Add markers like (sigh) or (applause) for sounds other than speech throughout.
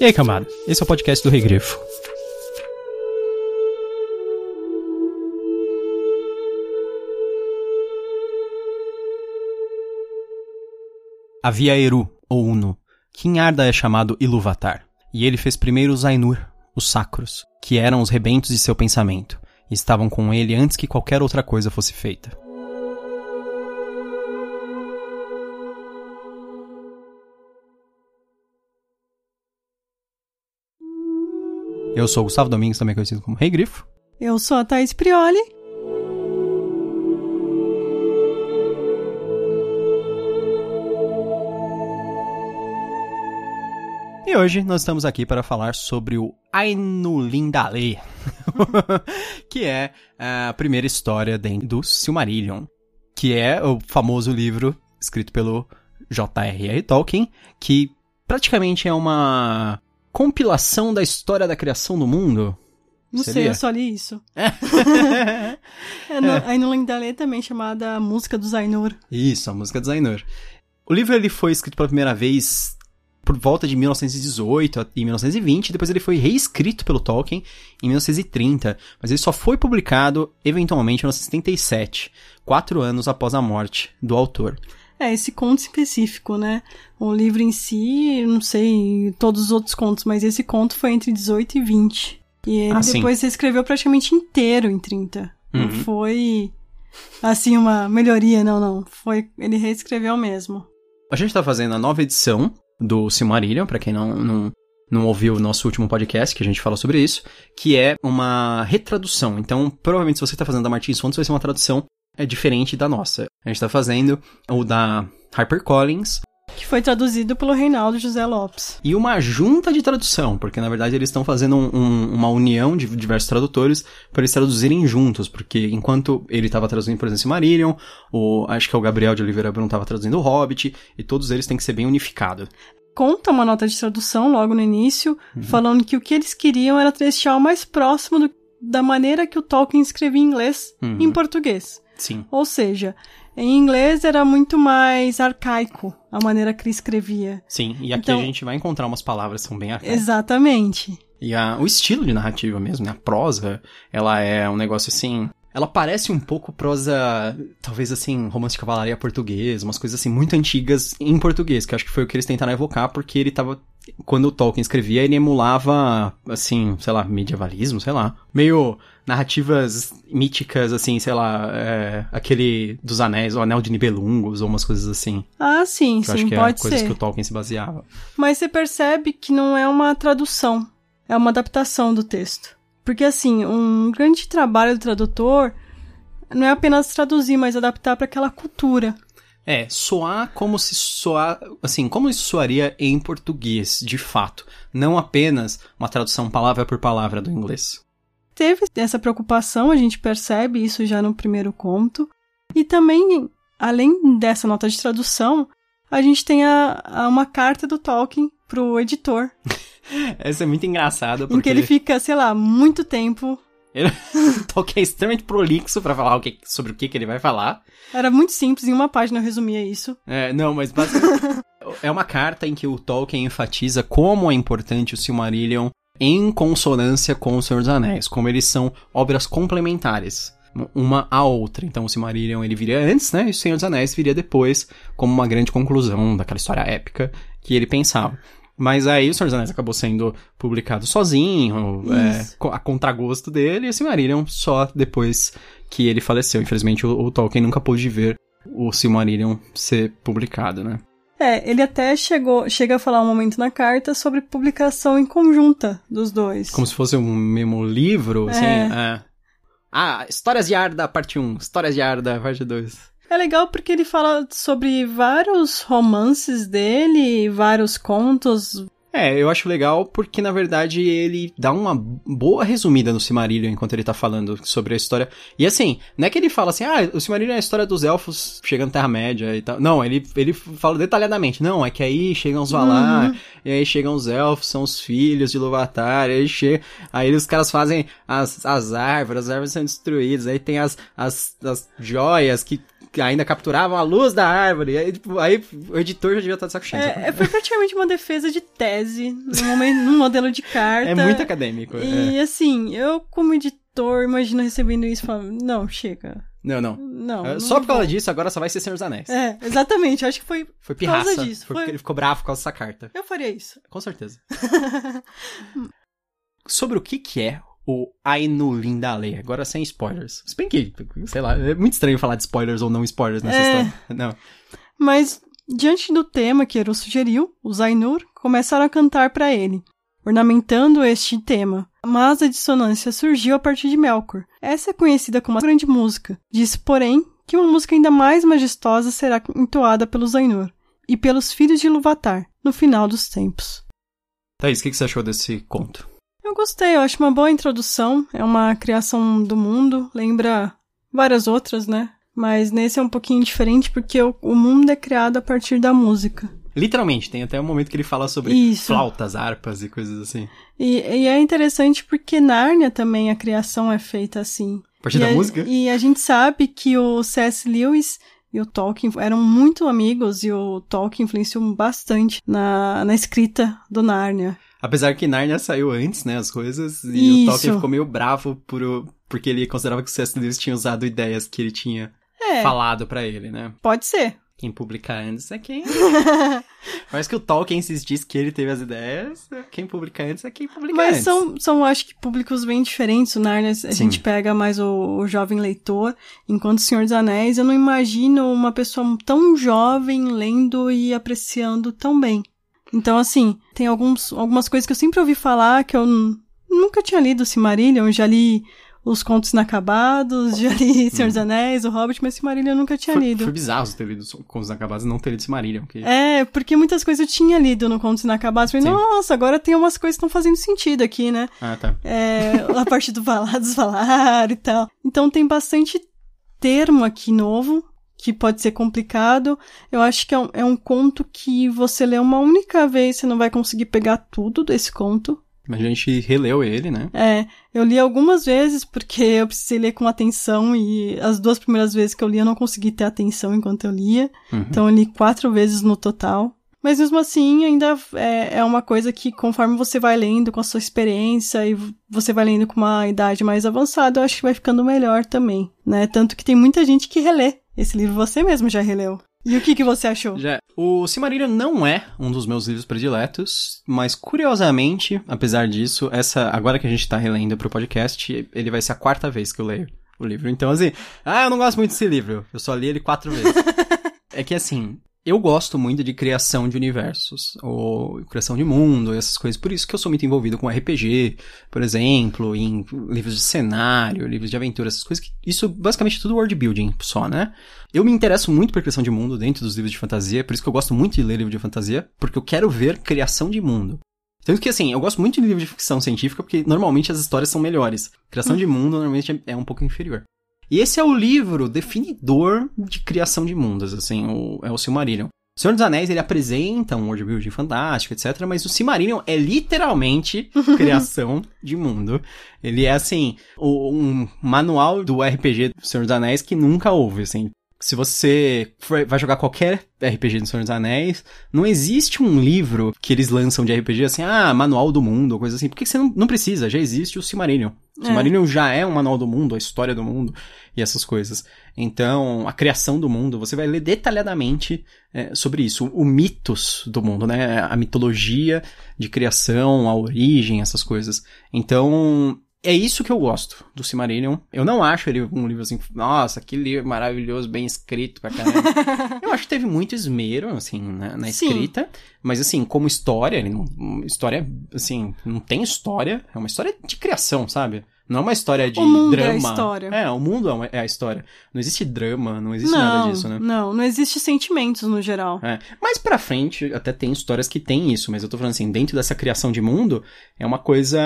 E aí, camada? Esse é o podcast do Regrifo. Havia Eru, ou Uno, que em Arda é chamado Iluvatar, e ele fez primeiro os Ainur, os Sacros, que eram os rebentos de seu pensamento, e estavam com ele antes que qualquer outra coisa fosse feita. Eu sou o Gustavo Domingos, também conhecido como Rei Grifo. Eu sou a Thaís Prioli. E hoje nós estamos aqui para falar sobre o Ainulindale, (laughs) que é a primeira história do Silmarillion, que é o famoso livro escrito pelo J.R.R. Tolkien, que praticamente é uma compilação da história da criação do mundo. Não Seria? sei, eu só li isso. é, (laughs) no, Aí no Lindalê também chamada Música dos Ainur. Isso, a música do Ainur. O livro ele foi escrito pela primeira vez por volta de 1918 e 1920, depois ele foi reescrito pelo Tolkien em 1930, mas ele só foi publicado eventualmente em 1977, quatro anos após a morte do autor. É, esse conto específico, né? O livro em si, não sei todos os outros contos, mas esse conto foi entre 18 e 20. E ele Ah, sim. depois reescreveu praticamente inteiro em 30. Não Uhum. foi, assim, uma melhoria, não, não. Foi, ele reescreveu mesmo. A gente tá fazendo a nova edição do Silmarillion, pra quem não, não, não ouviu o nosso último podcast, que a gente fala sobre isso, que é uma retradução. Então, provavelmente, se você tá fazendo da Martins Fontes, vai ser uma tradução é, diferente da nossa. A gente tá fazendo o da HarperCollins Que foi traduzido pelo Reinaldo José Lopes. e uma junta de tradução, porque na verdade eles estão fazendo um- um- uma união de diversos tradutores para eles traduzirem juntos, porque enquanto ele estava traduzindo, por exemplo, Silmarillion, o, acho que é o Gabriel de Oliveira Bruno estava traduzindo o Hobbit, e todos eles têm que ser bem unificados. conta uma nota de tradução logo no início, Uhum. falando que o que eles queriam era deixar o mais próximo do- da maneira que o Tolkien escrevia em inglês Uhum. em português. Sim. Ou seja, em inglês era muito mais arcaico a maneira que ele escrevia. Sim, e aqui Então- a gente vai encontrar umas palavras que são bem arcaicas. Exatamente. E a- o estilo de narrativa mesmo, né? A prosa, ela é um negócio assim. Ela parece um pouco prosa, talvez assim, romance de cavalaria português, umas coisas assim muito antigas em português, que eu acho que foi o que eles tentaram evocar, porque ele tava. Quando o Tolkien escrevia, ele emulava, assim, sei lá, medievalismo, sei lá. Meio narrativas míticas, assim, sei lá, é, aquele dos anéis, o anel de Nibelungos, ou umas coisas assim. Ah, sim, eu acho sim, que é pode coisas ser. que o Tolkien se baseava. Mas você percebe que não é uma tradução, é uma adaptação do texto. Porque, assim, um grande trabalho do tradutor não é apenas traduzir, mas adaptar para aquela cultura. É, soar como se soar, assim, como isso soaria em português, de fato, não apenas uma tradução palavra por palavra do inglês. Teve essa preocupação, a gente percebe isso já no primeiro conto. E também, além dessa nota de tradução, a gente tem a, a- uma carta do Tolkien pro editor, (laughs) Essa é muito engraçada em porque que ele fica, sei lá, muito tempo. O Tolkien é extremamente prolixo pra falar o que, sobre o que, que ele vai falar. Era muito simples, em uma página eu resumia isso. É, não, mas basicamente (laughs) é uma carta em que o Tolkien enfatiza como é importante o Silmarillion em consonância com o Senhor dos Anéis, como eles são obras complementares uma à outra. Então o Silmarillion ele viria antes, né? E o Senhor dos Anéis viria depois, como uma grande conclusão daquela história épica que ele pensava. Mas aí o Senhor dos Anéis acabou sendo publicado sozinho, é, a contragosto dele, e o Silmarillion só depois que ele faleceu. Infelizmente o, o Tolkien nunca pôde ver o Silmarillion ser publicado, né? É, ele até chegou, chega a falar um momento na carta sobre publicação em conjunta dos dois. Como se fosse um mesmo livro, assim. É. é. Ah, Histórias de Arda, parte 1. Histórias de Arda, parte 2. É legal porque ele fala sobre vários romances dele, vários contos. É, eu acho legal porque, na verdade, ele dá uma boa resumida no Silmarillion enquanto ele tá falando sobre a história. E assim, não é que ele fala assim, ah, o Silmarillion é a história dos elfos chegando à Terra-média e tal. Não, ele, ele fala detalhadamente. Não, é que aí chegam os Valar, e aí chegam os elfos, são os filhos de Luvatar, e aí chega... Aí os caras fazem as, as árvores, as árvores são destruídas, aí tem as, as, as joias que ainda capturavam a luz da árvore. Aí, tipo, aí o editor já devia estar de saco cheio. É, foi praticamente uma defesa de tese, num, modelo de carta. É muito acadêmico. E é. assim, eu como editor, imagino recebendo isso e falando, não, chega. Não, não. Não. É, não Só por causa vou. disso, agora só vai ser Senhor dos Anéis. É, exatamente. Acho que foi. Foi por causa pirraça. disso, Foi ele ficou bravo por causa dessa carta. Eu faria isso. Com certeza. (laughs) Sobre o que que é o Ainulin da lei, agora sem spoilers. Se bem que, sei lá, é muito estranho falar de spoilers ou não spoilers nessa É. história. Não. Mas, diante do tema que Eru sugeriu, os Ainur começaram a cantar para ele, ornamentando este tema. Mas a dissonância surgiu a partir de Melkor. Essa é conhecida como a grande música. Disse, porém, que uma música ainda mais majestosa será entoada pelos Ainur e pelos filhos de Ilúvatar, no final dos tempos. Thaís, o que você achou desse conto? Eu gostei, eu acho uma boa introdução. É uma criação do mundo, lembra várias outras, né? Mas nesse é um pouquinho diferente porque o, o mundo é criado a partir da música. Literalmente, tem até um momento que ele fala sobre Isso. flautas, harpas e coisas assim. E, e é interessante porque Nárnia também a criação é feita assim. A partir e da a, música? E a gente sabe que o C.S. Lewis e o Tolkien eram muito amigos e o Tolkien influenciou bastante na, na escrita do Nárnia. Apesar que Narnia saiu antes, né, as coisas, e Isso. o Tolkien ficou meio bravo por, o- porque ele considerava que o C.S. Lewis tinha usado ideias que ele tinha É, falado pra ele, né? pode ser. Quem publica antes é quem... (laughs) Parece que o Tolkien insistisse que ele teve as ideias, quem publica antes é quem publica Mas antes. são, são, acho que, públicos bem diferentes. O Narnia, a Sim. gente pega mais o, o jovem leitor, enquanto o Senhor dos Anéis, eu não imagino uma pessoa tão jovem lendo e apreciando tão bem. Então, assim, tem alguns, algumas coisas que eu sempre ouvi falar que eu nunca tinha lido Silmarillion, eu já li os Contos Inacabados, já li Senhor dos Anéis, o Hobbit, mas Silmarillion eu nunca tinha Foi, lido. foi bizarro ter lido Contos Inacabados e não ter lido Silmarillion. Que... É, porque muitas coisas eu tinha lido no Contos Inacabados. Falei, Sim. nossa, agora tem umas coisas que estão fazendo sentido aqui, né? Ah, tá. É, a (laughs) parte do falados falar e tal. Então tem bastante termo aqui novo, que pode ser complicado. Eu acho que é um, é um conto que você lê uma única vez, você não vai conseguir pegar tudo desse conto. Mas a gente releu ele, né? É, eu li algumas vezes porque eu precisei ler com atenção e as duas primeiras vezes que eu li eu não consegui ter atenção enquanto eu lia. Uhum. Então eu li quatro vezes no total. Mas mesmo assim, ainda é, é uma coisa que conforme você vai lendo com a sua experiência e você vai lendo com uma idade mais avançada, eu acho que vai ficando melhor também, né? Tanto que tem muita gente que relê esse livro, você mesmo já releu. E o que, que você achou? Já, o Silmarillion não é um dos meus livros prediletos, mas curiosamente, apesar disso, essa agora que a gente tá relendo pro podcast, ele vai ser a quarta vez que eu leio o livro. Então, assim, ah, eu não gosto muito desse livro. Eu só li ele quatro vezes. (laughs) é que assim, eu gosto muito de criação de universos, ou criação de mundo, essas coisas. Por isso que eu sou muito envolvido com RPG, por exemplo, em livros de cenário, livros de aventura, essas coisas. Que, isso basicamente é tudo world building só, né? Eu me interesso muito por criação de mundo dentro dos livros de fantasia, por isso que eu gosto muito de ler livro de fantasia, porque eu quero ver criação de mundo. Tanto que, assim, eu gosto muito de livro de ficção científica, porque normalmente as histórias são melhores. Criação de mundo normalmente é- é um pouco inferior. E esse é o livro definidor de criação de mundos, assim, o, é o Silmarillion. O Senhor dos Anéis, ele apresenta um world building fantástico, etc, mas o Silmarillion é literalmente (laughs) criação de mundo. Ele é, assim, o- um manual do RPG do Senhor dos Anéis que nunca houve, assim. Se você for- vai jogar qualquer RPG do Senhor dos Anéis, não existe um livro que eles lançam de RPG assim, ah, manual do mundo, ou coisa assim. Porque você não, não precisa, já existe o Silmarillion. O É. Silmarillion já é um manual do mundo, a história do mundo e essas coisas. Então, a criação do mundo, você vai ler detalhadamente é, sobre isso. O, o mitos do mundo, né? A mitologia de criação, a origem, essas coisas. Então, é isso que eu gosto do Silmarillion. Eu não acho ele um livro assim, nossa, que livro maravilhoso, bem escrito pra caramba. (laughs) eu acho que teve muito esmero, assim, na, na Sim. escrita. Mas, assim, como história, ele não, história, assim, não tem história. É uma história de criação, sabe? Não é uma história de O mundo é a drama. história. É, o mundo é, é a história. Não existe drama, não existe não, nada disso, né? não, não existe sentimentos no geral. É. Mais pra frente, até tem histórias que tem isso, mas eu tô falando assim, dentro dessa criação de mundo, é uma coisa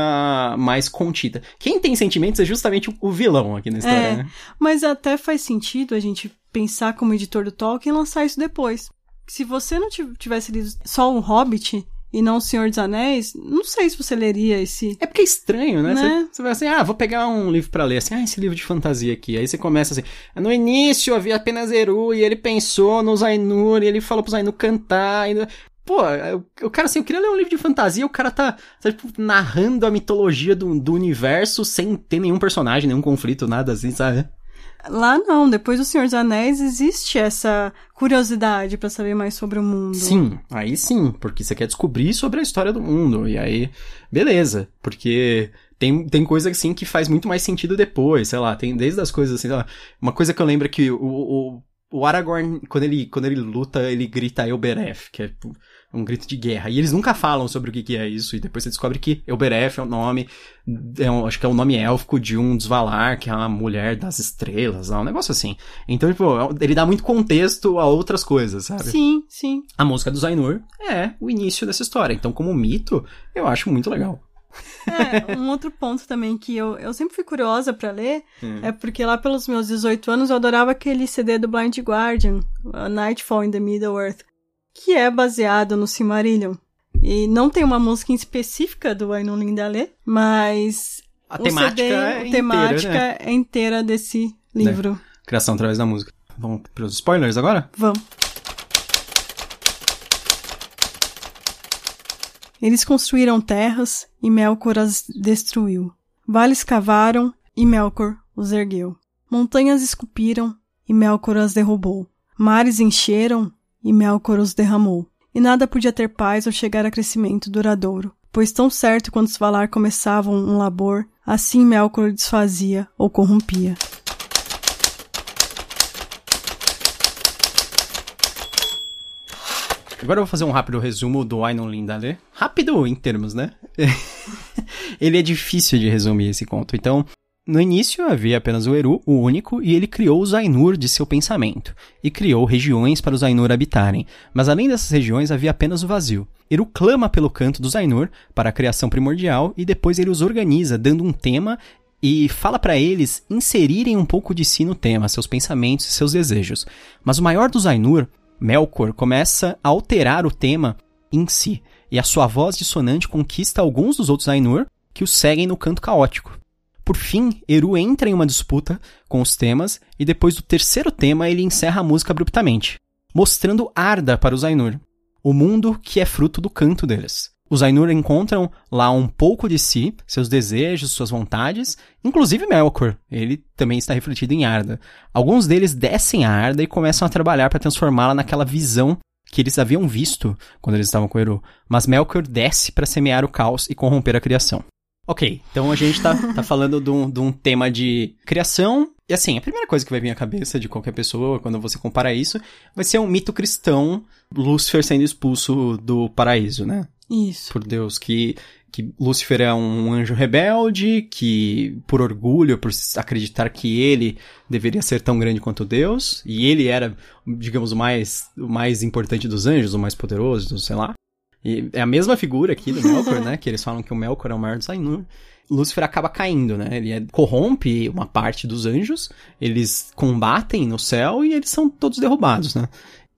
mais contida. Quem tem sentimentos é justamente o- vilão aqui na história, É. né? Mas até faz sentido a gente pensar como editor do Tolkien e lançar isso depois. Se você não tiv- tivesse lido só o Hobbit e não O Senhor dos Anéis, não sei se você leria esse. É porque é estranho, né? Né? Você, você vai assim, ah, vou pegar um livro pra ler, assim, ah, esse livro de fantasia aqui. Aí você começa assim, no início havia apenas Eru, e ele pensou no Zainur, e ele falou pro Zainur cantar, e... Pô, o cara assim, eu queria ler um livro de fantasia, o cara tá, tá tipo, narrando a mitologia do, do universo sem ter nenhum personagem, nenhum conflito, nada assim, sabe? Lá não, depois do Senhor dos Anéis existe essa curiosidade pra saber mais sobre o mundo. Sim, aí sim, porque você quer descobrir sobre a história do mundo, e aí, beleza, porque tem, tem coisa assim que faz muito mais sentido depois, sei lá, tem desde as coisas assim, lá, uma coisa que eu lembro é que o, o, o Aragorn, quando ele, quando ele luta, ele grita Elbereth, que é tipo, um grito de guerra. E eles nunca falam sobre o que, que é isso. E depois você descobre que Elbereth é o nome, é um, acho que é o nome élfico de um dos Valar, que é uma mulher das estrelas, um negócio assim. Então, tipo, ele dá muito contexto a outras coisas, sabe? Sim, sim. A música do Zainur é o início dessa história. Então, como mito, eu acho muito legal. É, um outro ponto também que eu, eu sempre fui curiosa para ler Hum. é porque lá pelos meus 18 anos eu adorava aquele CD do Blind Guardian, A Nightfall in the Middle-earth, que é baseado no Silmarillion. E não tem uma música em específica do Ainun Lindale, mas A temática CD, é a inteira, temática né? é inteira desse livro. Criação através da música. Vamos pros spoilers agora? Vamos. Eles construíram terras e Melkor as destruiu. Vales cavaram e Melkor os ergueu. Montanhas esculpiram e Melkor as derrubou. Mares encheram e Melkor os derramou. E nada podia ter paz ou chegar a crescimento duradouro, pois tão certo quando os Valar começavam um labor, assim Melkor desfazia ou corrompia. Agora eu vou fazer um rápido resumo do Ainun Lindale. Rápido em termos, né? (laughs) ele é difícil de resumir esse conto. Então, no início havia apenas o Eru, o único, e ele criou os Ainur de seu pensamento, e criou regiões para os Ainur habitarem. Mas além dessas regiões havia apenas o vazio. Eru clama pelo canto dos Ainur para a criação primordial, e depois ele os organiza, dando um tema e fala para eles inserirem um pouco de si no tema, seus pensamentos e seus desejos. Mas o maior dos Ainur, Melkor, começa a alterar o tema em si, e a sua voz dissonante conquista alguns dos outros Ainur que o seguem no canto caótico. Por fim, Eru entra em uma disputa com os temas, e depois do terceiro tema ele encerra a música abruptamente, mostrando Arda para os Ainur, o mundo que é fruto do canto deles. Os Ainur encontram lá um pouco de si, seus desejos, suas vontades, inclusive Melkor. Ele também está refletido em Arda. Alguns deles descem a Arda e começam a trabalhar para transformá-la naquela visão que eles haviam visto quando eles estavam com Eru. Mas Melkor desce para semear o caos e corromper a criação. Ok, então a gente tá, tá (laughs) falando de um, de um tema de criação. E assim, a primeira coisa que vai vir à cabeça de qualquer pessoa quando você compara isso vai ser um mito cristão, Lúcifer sendo expulso do paraíso, né? Isso. por Deus, que, que Lúcifer é um anjo rebelde, que por orgulho, por acreditar que ele deveria ser tão grande quanto Deus, e ele era, digamos, o mais, o mais importante dos anjos, o mais poderoso, sei lá. E é a mesma figura aqui do Melkor, né? Que eles falam que o Melkor é o maior dos Ainur. Lúcifer acaba caindo, né? Ele é- corrompe uma parte dos anjos, eles combatem no céu e eles são todos derrubados, né?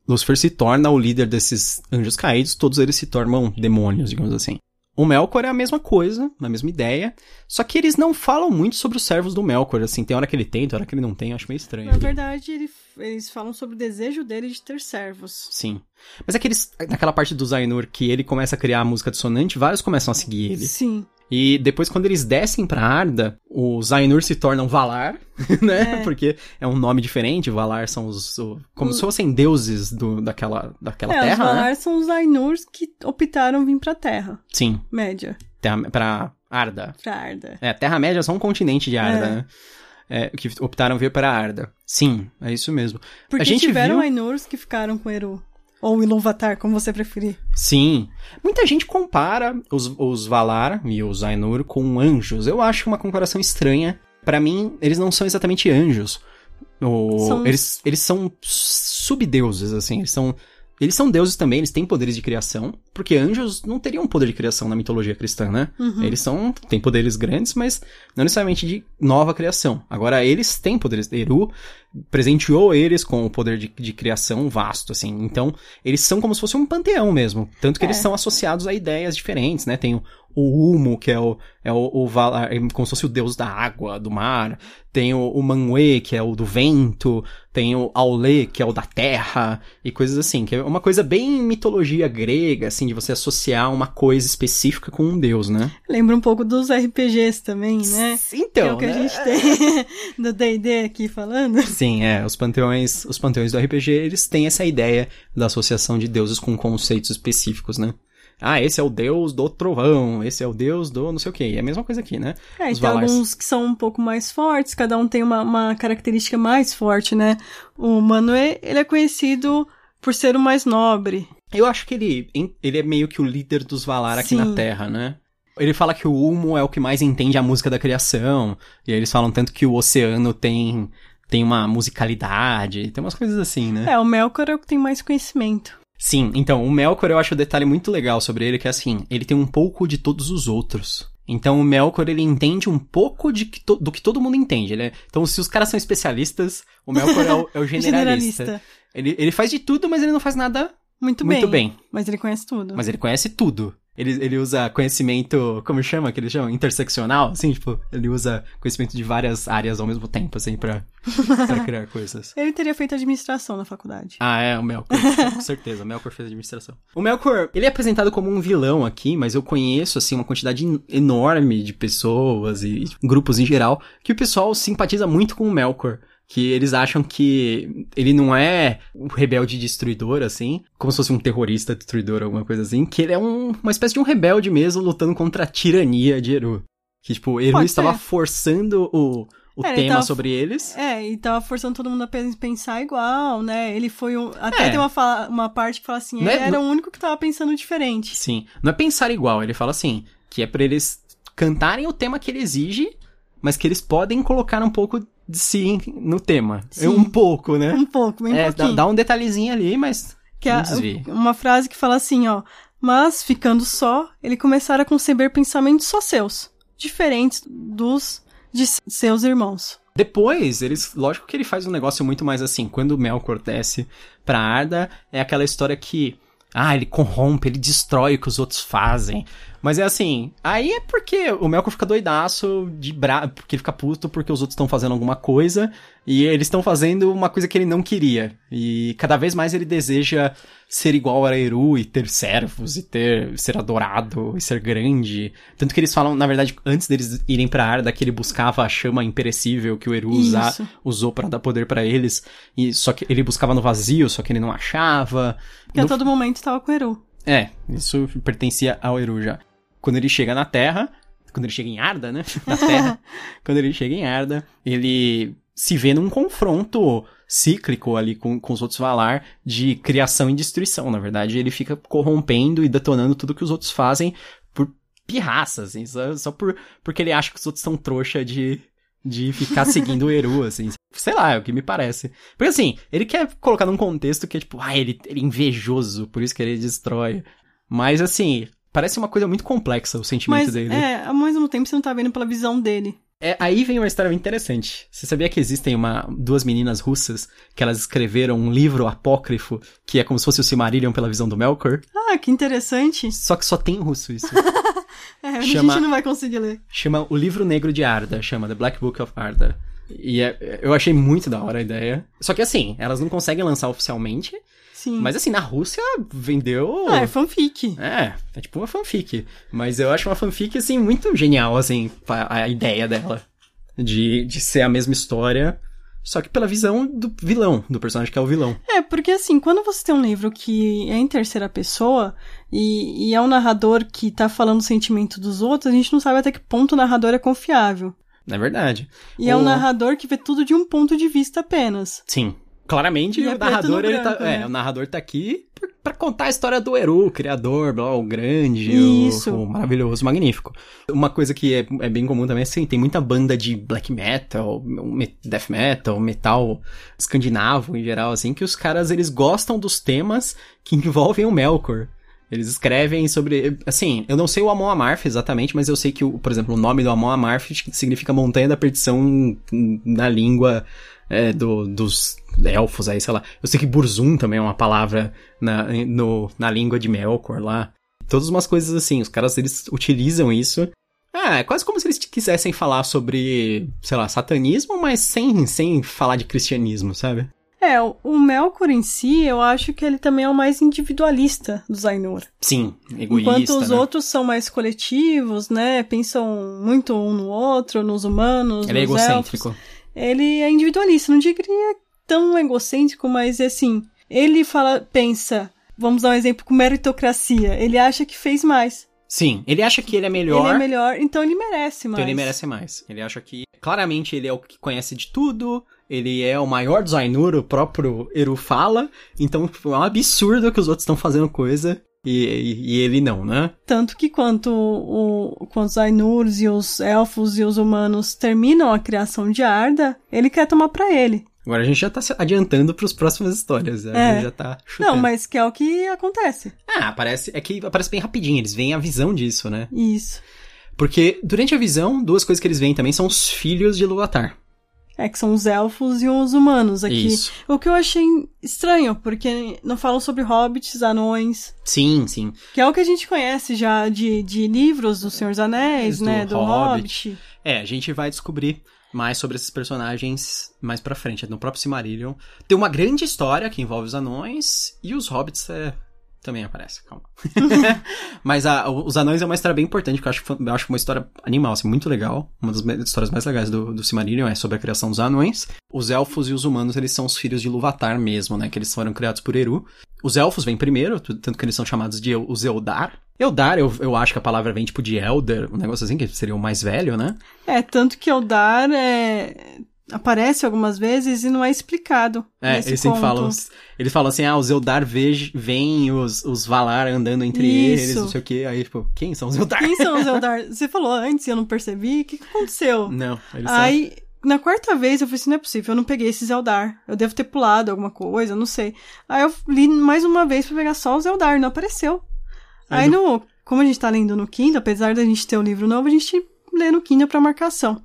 Lúcifer se torna o líder desses anjos caídos, todos eles se tornam demônios, digamos assim. O Melkor é a mesma coisa, a mesma ideia, só que eles não falam muito sobre os servos do Melkor, assim, tem hora que ele tem, tem hora que ele não tem, acho meio estranho. Na verdade, ele- eles falam sobre o desejo dele de ter servos. Sim. Mas é que eles, naquela parte do Zainur que ele começa a criar a música dissonante, vários começam a seguir ele. Sim. E depois, quando eles descem pra Arda, os Ainur se tornam Valar, (laughs) né? É. Porque é um nome diferente. Valar são os. o- como se fossem deuses do, daquela, daquela é, os terra, né? Valar são os Ainurs que optaram vir pra Terra Sim, Média, terra, pra Arda. pra Arda. É, Terra-média é só um continente de Arda, É. né? É, que optaram vir para Arda. Sim, é isso mesmo. Porque a gente tiveram viu... Ainurs que ficaram com Eru. Ou Ilúvatar, como você preferir. Sim. Muita gente compara os, os Valar e os Ainur com anjos. Eu acho uma comparação estranha. Pra mim, eles não são exatamente anjos. O- São- Eles, eles são subdeuses, assim. Eles são, eles são deuses também, eles têm poderes de criação. Porque anjos não teriam poder de criação na mitologia cristã, né? Uhum. Eles são, têm poderes grandes, mas não necessariamente de nova criação. Agora, eles têm poderes. Eru presenteou eles com o poder de, de criação vasto, assim. Então, eles são como se fosse um panteão mesmo. Tanto que É. eles são associados a ideias diferentes, né? Tem o, o Humo, que é o, é o, o Valar, é como se fosse o deus da água, do mar. Tem o, o Manwë, que é o do vento. Tem o Aulê, que é o da terra. E coisas assim, que é uma coisa bem mitologia grega, assim, de você associar uma coisa específica com um deus, né? Lembra um pouco dos RPGs também, né? que é Então, o que a né? gente tem (laughs) do D&D aqui falando. Sim, é, os panteões, os panteões do RPG, eles têm essa ideia da associação de deuses com conceitos específicos, né? Ah, esse é o deus do trovão, esse é o deus do não sei o que. É a mesma coisa aqui, né? É, Os tem Valars. alguns que são um pouco mais fortes, cada um tem uma, uma característica mais forte, né? O Manuel, ele é conhecido por ser o mais nobre. Eu acho que ele, ele é meio que o líder dos Valar aqui Sim. na Terra, né? Ele fala que o Ulmo é o que mais entende a música da criação. E aí eles falam tanto que o oceano tem, tem uma musicalidade, tem umas coisas assim, né? É, o Melkor é o que tem mais conhecimento. Sim, então, o Melkor eu acho um detalhe muito legal sobre ele, que é assim, ele tem um pouco de todos os outros. Então o Melkor, ele entende um pouco de que do que todo mundo entende. Ele é- então, se os caras são especialistas, o Melkor é o, é o (laughs) generalista. Ele, ele faz de tudo, mas ele não faz nada Muito bem. muito bem. Mas ele conhece tudo. Mas ele conhece tudo. Ele, ele usa conhecimento, como chama, que eles chamam? Interseccional, assim, tipo, ele usa conhecimento de várias áreas ao mesmo tempo, assim, pra, pra criar (laughs) coisas. Ele teria feito administração na faculdade. Ah, é, o Melkor, com certeza, o Melkor fez administração. O Melkor, ele é apresentado como um vilão aqui, mas eu conheço, assim, uma quantidade en- enorme de pessoas e grupos em geral, que o pessoal simpatiza muito com o Melkor. Que eles acham que ele não é um rebelde destruidor, assim, como se fosse um terrorista destruidor, alguma coisa assim, que ele é um- uma espécie de um rebelde mesmo, lutando contra a tirania de Eru. Que, tipo, Eru Pode estava ser. forçando o, o É, ele tema tava- sobre eles. É, e tava forçando todo mundo a pe- pensar igual, né? Ele foi um. Até É. tem uma, fala- uma parte que fala assim, Não é- ele era o único que tava pensando diferente. Sim. Não é pensar igual, ele fala assim, que é pra eles cantarem o tema que ele exige, mas que eles podem colocar um pouco de si no tema. Sim. Um pouco, né? Um pouco, bem é, dá, pouquinho. dá um detalhezinho ali, mas que é uma frase que fala assim, ó. Mas, ficando só, ele começara a conceber pensamentos só seus, diferentes dos de seus irmãos. Depois, eles, lógico que ele faz um negócio muito mais assim, quando o Melkor desce pra Arda, é aquela história que, ah, ele corrompe, ele destrói o que os outros fazem. Mas é assim, aí é porque o Melkor fica doidaço, de bra... porque ele fica puto porque os outros estão fazendo alguma coisa, e eles estão fazendo uma coisa que ele não queria. E cada vez mais ele deseja ser igual a Eru e ter servos e ter ser adorado e ser grande. Tanto que eles falam, na verdade, antes deles irem pra Arda, que ele buscava a chama imperecível que o Eru usa, usou pra dar poder pra eles. E só que ele buscava no vazio, só que ele não achava. Porque No- a todo momento tava com o Eru. É, isso pertencia ao Eru já. Quando ele chega na Terra, quando ele chega em Arda, né? Na Terra, (laughs) quando ele chega em Arda, ele se vê num confronto cíclico ali com, com os outros Valar de criação e destruição. Na verdade, ele fica corrompendo e detonando tudo que os outros fazem por pirraça, assim, só, só por, porque ele acha que os outros são trouxa de, de ficar seguindo o Eru, assim. Sei lá, é o que me parece. Porque assim, ele quer colocar num contexto que é tipo, ah, ele, ele é invejoso, por isso que ele destrói. Mas assim, parece uma coisa muito complexa o sentimento Mas, dele. é, ao mesmo tempo você não tá vendo pela visão dele. É, aí vem uma história interessante. Você sabia que existem uma, duas meninas russas que elas escreveram um livro apócrifo que é como se fosse o Silmarillion pela visão do Melkor? Ah, que interessante. Só que só tem em russo isso. (laughs) É, a Chama- gente não vai conseguir ler. chama O Livro Negro de Arda, chama The Black Book of Arda. E é- eu achei muito da hora a ideia. Só que assim, elas não conseguem lançar oficialmente, Sim. mas assim, na Rússia vendeu... Ah, é fanfic. É, é tipo uma fanfic. Mas eu acho uma fanfic, assim, muito genial, assim, a, ideia dela. De, de ser a mesma história, só que pela visão do vilão, do personagem que é o vilão. É, porque assim, quando você tem um livro que é em terceira pessoa e, e é um narrador que tá falando o sentimento dos outros, a gente não sabe até que ponto o narrador é confiável. Na verdade. E é O- um narrador que vê tudo de um ponto de vista apenas. Sim. Claramente, E é o preto narrador, ele tá, branco, é, né? o narrador tá aqui pra, pra contar a história do Eru, o criador, blá, o grande, Isso. O, o maravilhoso, magnífico. Uma coisa que é, é bem comum também, assim, tem muita banda de black metal, me- death metal, metal escandinavo em geral, assim, que os caras, eles gostam dos temas que envolvem o Melkor. Eles escrevem sobre, assim, eu não sei o Amon Amarth exatamente, mas eu sei que, por exemplo, o nome do Amon Amarth significa Montanha da Perdição na língua é, do, dos elfos aí, sei lá. Eu sei que Burzum também é uma palavra na, no, na língua de Melkor lá. Todas umas coisas assim, os caras eles utilizam isso. É, é quase como se eles quisessem falar sobre, sei lá, satanismo, mas sem, sem falar de cristianismo, sabe? É, o Melkor em si, eu acho que ele também é o mais individualista dos Ainur. Sim, egoísta. Enquanto os né? outros são mais coletivos, né? Pensam muito um no outro, nos humanos, Ele é nos egocêntrico. elfos. Ele é individualista, não diria tão egocêntrico, mas assim, ele fala, pensa, vamos dar um exemplo com meritocracia. Ele acha que fez mais. Sim, ele acha que ele é melhor. Ele é melhor, então ele merece mais. Então ele merece mais. Ele acha que, claramente, ele é o que conhece de tudo. Ele é o maior dos Ainur, o próprio Eru fala. Então é um absurdo que os outros estão fazendo coisa e, e, e ele não, né? Tanto que quando, o, quando os Ainurs e os elfos e os humanos terminam a criação de Arda, ele quer tomar pra ele. Agora a gente já tá se adiantando pras próximas histórias. né? A É. gente já tá chutando. Não, mas que é o que acontece. Ah, aparece. É que aparece bem rapidinho. Eles veem a visão disso, né? Isso. Porque durante a visão, duas coisas que eles veem também são os filhos de Luatar. É que são os elfos e os humanos aqui. Isso. O que eu achei estranho, porque não falam sobre hobbits, anões, Sim, sim. que é o que a gente conhece já de, de livros do Senhor dos Anéis, Do né? Do Hobbit. Hobbit. É, a gente vai descobrir mais sobre esses personagens mais pra frente, no próprio Silmarillion. Tem uma grande história que envolve os anões e os hobbits é, também aparece, calma. (laughs) Mas a- os anões é uma história bem importante, que eu acho, eu acho uma história animal, assim, muito legal. Uma das histórias mais legais do, do Silmarillion é sobre a criação dos anões. Os elfos e os humanos, eles são os filhos de Ilúvatar mesmo, né? Que eles foram criados por Eru. Os elfos vêm primeiro, tanto que eles são chamados de os Eldar. Eldar, eu, eu acho que a palavra vem tipo de Elder, um negócio assim, que seria o mais velho, né? É, tanto que Eldar é, aparece algumas vezes e não é explicado. É, eles sempre falam. Eles falam assim, ah, os Eldar veem os, os Valar andando entre Isso. eles, não sei o quê. Aí, tipo, quem são os Eldar? Quem são os (laughs) Eldar? Você falou antes e eu não percebi. O que, que aconteceu? Não, eles são. Aí, na quarta vez, eu falei assim, não é possível, eu não peguei esses Eldar. Eu devo ter pulado alguma coisa, não sei. Aí eu li mais uma vez pra pegar só os Eldar, não apareceu. Aí Aí no... Como a gente tá lendo no Kindle, apesar da gente ter o livro novo, a gente lê no Kindle pra marcação.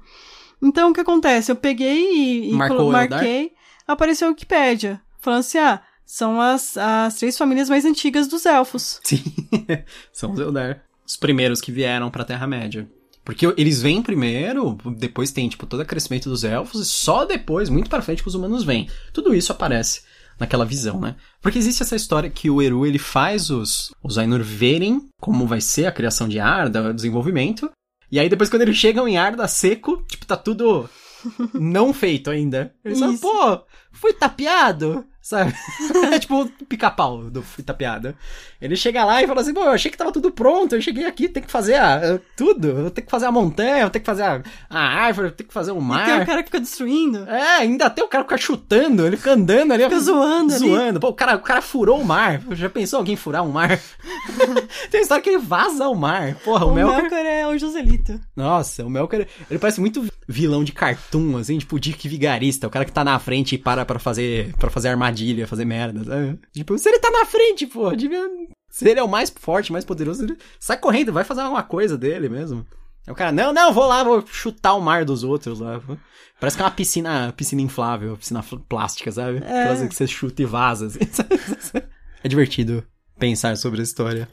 Então, o que acontece? Eu peguei e, e Marcou marquei, apareceu a Wikipédia, falando assim, ah, são as, as três famílias mais antigas dos elfos. (laughs) Sim, (laughs) são os Eldar. Os primeiros que vieram pra Terra-média. Porque eles vêm primeiro, depois tem, tipo, todo o crescimento dos elfos, e só depois, muito pra frente, que os humanos vêm. Tudo isso aparece naquela visão, né? Porque existe essa história que o Eru, ele faz os, os Ainur verem como vai ser a criação de Arda, o desenvolvimento, e aí depois quando eles chegam em Arda seco, tipo, tá tudo (laughs) não feito ainda. Eles falam, pô, fui tapeado, sabe? (laughs) é tipo o pica-pau do fui tapeado. Ele chega lá e fala assim, pô, eu achei que tava tudo pronto, eu cheguei aqui, tem que fazer a, tudo, eu tenho que fazer a montanha, eu tenho que fazer a, a árvore, eu tenho que fazer o E tem mar. o cara que fica destruindo, É, ainda tem o cara que fica chutando, ele fica andando ali. fica zoando ali. Zoando. Pô, o cara, o cara furou o mar. Já pensou alguém furar um mar? (laughs) tem uma história que ele vaza o mar. Porra, o, O Melkor... Melkor é o Joselito. Nossa, o Melkor, ele parece muito vilão de cartoon, assim, tipo o Dick Vigarista, o cara que tá na frente e para pra fazer, pra fazer armadilha, fazer merda, sabe? Tipo, se ele tá na frente, pô, devia... Se ele é o mais forte, mais poderoso, ele sai correndo, vai fazer alguma coisa dele mesmo. Aí o cara, não, não, vou lá, vou chutar o mar dos outros lá. Parece que é uma piscina, piscina inflável, piscina plástica, sabe? É. Aquelas que você chuta e vaza, assim. (laughs) É divertido pensar sobre a história.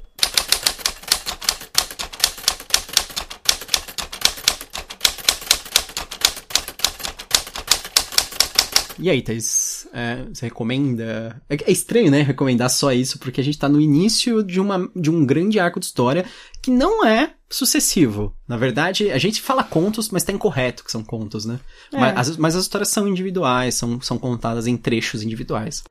E aí, Thaís, é, você recomenda? É, é estranho, né, recomendar só isso, porque a gente tá no início de, uma, de um grande arco de história que não é sucessivo. Na verdade, a gente fala contos, mas tá incorreto que são contos, né? É. Mas, as, mas as histórias são individuais, são, são contadas em trechos individuais.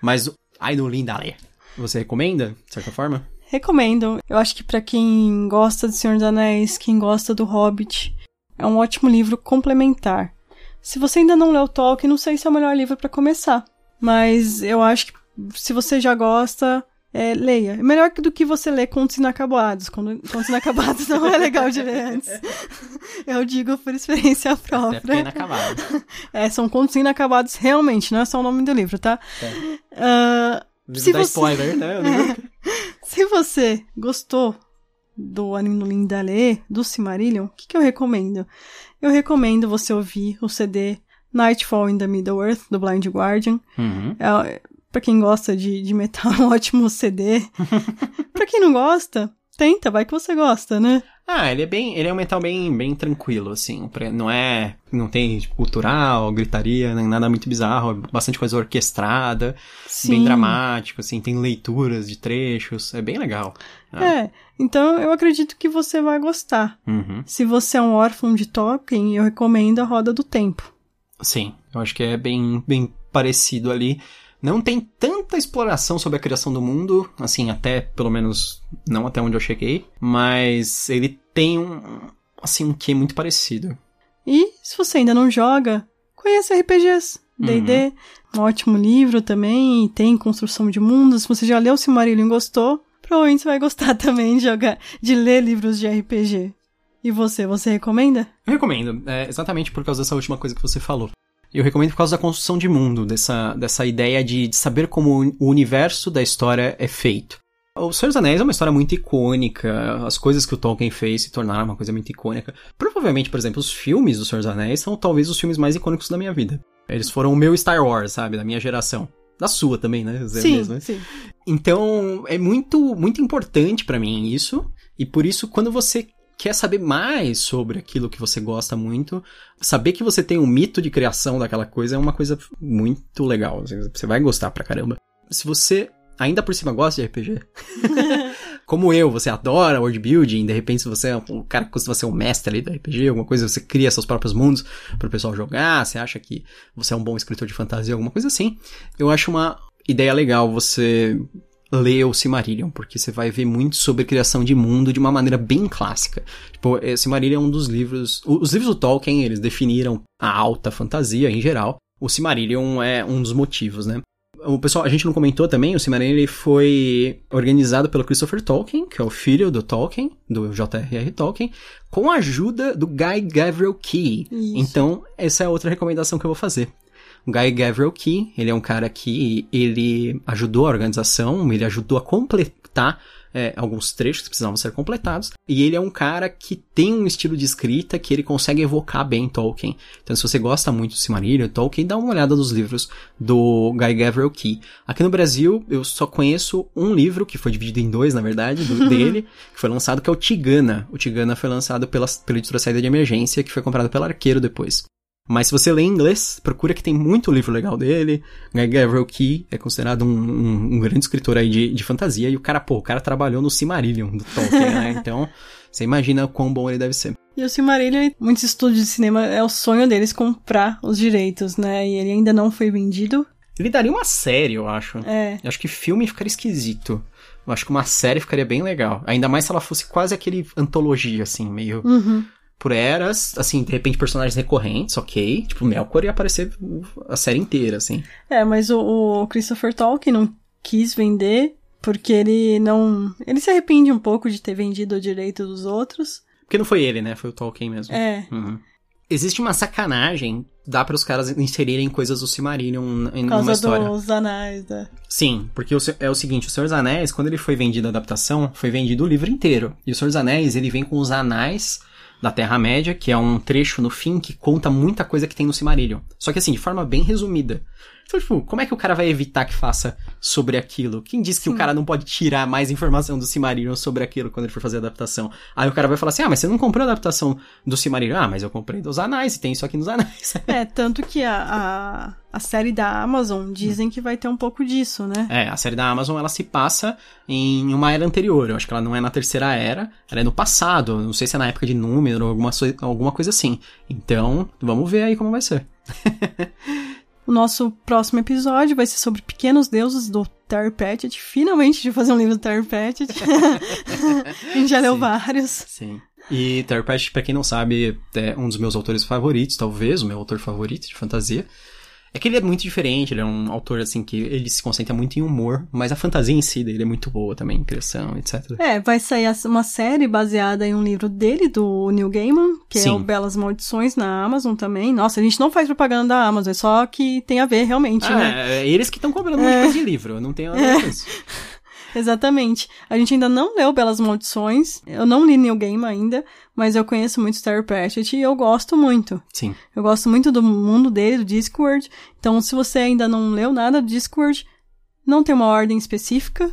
Mas, no Lindale, você recomenda, de certa forma? Recomendo. Eu acho que pra quem gosta de Senhor dos Anéis, quem gosta do Hobbit, é um ótimo livro complementar. Se você ainda não leu Tolkien, não sei se é o melhor livro pra começar. Mas eu acho que se você já gosta, é, leia. É melhor do que você ler contos inacabados. Quando- Contos inacabados (laughs) não é legal de ler antes. (laughs) Eu digo por experiência Até porque é própria. inacabado. (laughs) É, são contos inacabados realmente, não é só o nome do livro, tá? É. Livro Se você- spoiler, né? Livro- Se você gostou do anime do Lindale, do Silmarillion, o que, que eu recomendo? Eu recomendo você ouvir o CD Nightfall in the Middle-earth, do Blind Guardian. Uhum. É, pra quem gosta de, de metal, é (laughs) um ótimo CD. (laughs) pra quem não gosta, tenta, vai que você gosta, né? Ah, ele é bem. Ele é um metal bem, bem tranquilo, assim. Não é. Não tem tipo, cultural, gritaria, nem nada muito bizarro. É bastante coisa orquestrada, bem Sim. dramático, assim, tem leituras de trechos. É bem legal. Ah. É, então eu acredito que você vai gostar. Uhum. Se você é um órfão de Tolkien, eu recomendo a Roda do Tempo. Sim, eu acho que é bem, bem parecido ali. Não tem tanta exploração sobre a criação do mundo, assim, até, pelo menos, não até onde eu cheguei, mas ele tem um, assim, um quê muito parecido. E se você ainda não joga, conheça RPGs. D&D, um ótimo livro também, tem construção de mundos. Se você já leu Silmarillion e gostou, provavelmente você vai gostar (laughs) também de jogar, de ler livros de RPG. E você, você recomenda? Eu recomendo, é, exatamente por causa dessa última coisa que você falou. Eu recomendo por causa da construção de mundo, dessa, dessa ideia de, de saber como o universo da história é feito. O Senhor dos Anéis é uma história muito icônica, as coisas que o Tolkien fez se tornaram uma coisa muito icônica. Provavelmente, por exemplo, os filmes do Senhor dos Anéis são talvez os filmes mais icônicos da minha vida. Eles foram o meu Star Wars, sabe, da minha geração. Da sua também, né? Sim, mesmo, né? sim. Então, é muito, muito importante pra mim isso. E por isso, quando você quer saber mais sobre aquilo que você gosta muito, saber que você tem um mito de criação daquela coisa é uma coisa muito legal. assim, Você vai gostar pra caramba. Se você ainda por cima gosta de RPG, (laughs) como eu, você adora world building, de repente se você é um cara que costuma ser um mestre ali do RPG, alguma coisa, você cria seus próprios mundos para o pessoal jogar, você acha que você é um bom escritor de fantasia, alguma coisa assim, eu acho uma ideia legal você ler o Silmarillion, porque você vai ver muito sobre criação de mundo de uma maneira bem clássica. Tipo, eh, Silmarillion é um dos livros... Os livros do Tolkien, eles definiram a alta fantasia em geral. O Silmarillion é um dos motivos, né? O pessoal, a gente não comentou também, o Silmarillion ele foi organizado pelo Christopher Tolkien, que é o filho do Tolkien, do J.R.R. Tolkien, com a ajuda do Guy Gavriel Key. Isso. Então, essa é outra recomendação que eu vou fazer. O Guy Gavriel Key, ele é um cara que ele ajudou a organização, ele ajudou a completar é, alguns trechos que precisavam ser completados, e ele é um cara que tem um estilo de escrita que ele consegue evocar bem Tolkien. Então, se você gosta muito do Silmarillion, Tolkien, dá uma olhada nos livros do Guy Gavriel Key. Aqui no Brasil, eu só conheço um livro, que foi dividido em dois, na verdade, do- (laughs) dele, que foi lançado, que é o Tigana. O Tigana foi lançado pela, pela editora Saída de Emergência, que foi comprado pela Arqueiro depois. Mas se você lê em inglês, procura que tem muito livro legal dele. Guy Gavriel Key é considerado um, um- um grande escritor aí de, de fantasia. E o cara, pô, o cara trabalhou no Silmarillion do Tolkien, né? (laughs) Então, você imagina quão bom ele deve ser. E o Silmarillion, muitos estúdios de cinema, é o sonho deles comprar os direitos, né? E ele ainda não foi vendido. Ele daria uma série, eu acho. É, Eu acho que filme ficaria esquisito. Eu acho que uma série ficaria bem legal. Ainda mais se ela fosse quase aquele antologia, assim, meio uhum. Por eras, assim, de repente personagens recorrentes, ok. Tipo, Melkor ia aparecer a série inteira, assim. É, mas o, o Christopher Tolkien não quis vender porque ele não. Ele se arrepende um pouco de ter vendido o direito dos outros. Porque não foi ele, né? Foi o Tolkien mesmo. É. Uhum. Existe uma sacanagem, dá para os caras inserirem coisas do Silmarillion em Por causa história. dos anais, da. Sim, porque é o seguinte, o Senhor dos Anéis, quando ele foi vendido a adaptação, foi vendido o livro inteiro. E o Senhor dos Anéis, ele vem com os anais da Terra-média, que é um trecho no fim que conta muita coisa que tem no Silmarillion. Só que assim, de forma bem resumida. Então, tipo, como é que o cara vai evitar que faça sobre aquilo? Quem disse que o cara não pode tirar mais informação do Silmarillion sobre aquilo quando ele for fazer a adaptação? Aí o cara vai falar assim, ah, mas você não comprou a adaptação do Silmarillion? Ah, mas eu comprei dos anais e tem isso aqui nos anais. (laughs) É, tanto que a, a, a série da Amazon dizem que vai ter um pouco disso, né? É, a série da Amazon ela se passa em uma era anterior. Eu acho que ela não é na terceira era, ela é no passado. Não sei se é na época de número ou alguma, alguma coisa assim. Então, vamos ver aí como vai ser. (laughs) O nosso próximo episódio vai ser sobre Pequenos Deuses do Terry Pratchett. Finalmente de fazer um livro do Terry Pratchett. (laughs) a gente já leu Sim. vários. Sim. E Terry Pratchett, pra quem não sabe, é um dos meus autores favoritos, talvez o meu autor favorito de fantasia. É que ele é muito diferente, ele é um autor, assim, que ele se concentra muito em humor, mas a fantasia em si dele é muito boa também, criação, etc. É, vai sair uma série baseada em um livro dele, do Neil Gaiman, que é Sim. o Belas Maldições, na Amazon também. Nossa, a gente não faz propaganda da Amazon, é só que tem a ver realmente, Ah, né? é eles que estão cobrando um monte de livro, eu não tenho nada a ver com isso. Exatamente. A gente ainda não leu Belas Maldições. Eu não li New Game ainda, mas eu conheço muito Terry Pratchett e eu gosto muito. Sim. Eu gosto muito do mundo dele, do Discord. Então, se você ainda não leu nada do Discord, não tem uma ordem específica.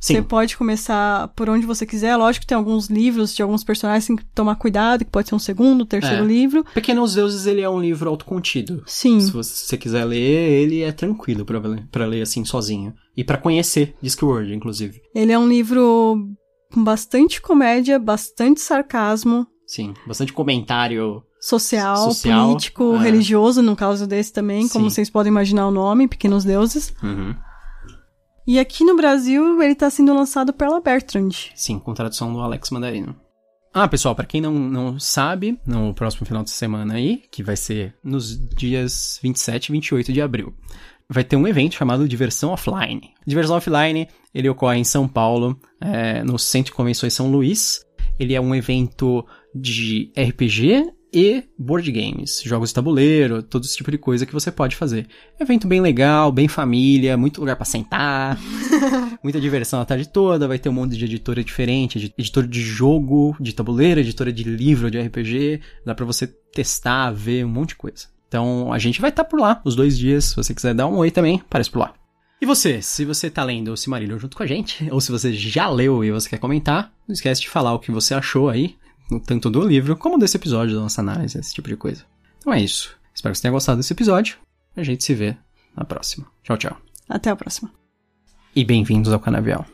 Sim. Você pode começar por onde você quiser. Lógico que tem alguns livros de alguns personagens que tem que tomar cuidado, que pode ser um segundo, terceiro É. livro. Pequenos Deuses, ele é um livro autocontido. Sim. Se você quiser ler, ele é tranquilo pra, ler- pra ler assim sozinho. E pra conhecer Discworld, inclusive. Ele é um livro com bastante comédia, bastante sarcasmo, Sim, bastante comentário. social, Social, político, é. religioso, no caso desse também, como Sim. vocês podem imaginar o nome, Pequenos Deuses. Uhum. E aqui no Brasil ele tá sendo lançado pela Bertrand. Sim, com tradução do Alex Mandarino. Ah, pessoal, pra quem não, não sabe, no próximo final de semana aí, que vai ser nos dias 27 e 28 de abril, vai ter um evento chamado Diversão Offline. Diversão Offline, ele ocorre em São Paulo, é, no Centro de Convenções São Luís. Ele é um evento de RPG e board games, jogos de tabuleiro, todo esse tipo de coisa que você pode fazer. Evento bem legal, bem família, muito lugar pra sentar, (laughs) muita diversão a tarde toda, vai ter um monte de editora diferente, edi- editora de jogo, de tabuleiro, editora de livro, de RPG, dá pra você testar, ver um monte de coisa. Então a gente vai estar por lá os dois dias, se você quiser dar um oi também, aparece por lá. E você, se você tá lendo o Silmarillion junto com a gente, ou se você já leu e você quer comentar, não esquece de falar o que você achou aí, tanto do livro como desse episódio da nossa análise, esse tipo de coisa. Então é isso. Espero que você tenha gostado desse episódio. A gente se vê na próxima. Tchau, tchau. Até a próxima. E bem-vindos ao Canavial.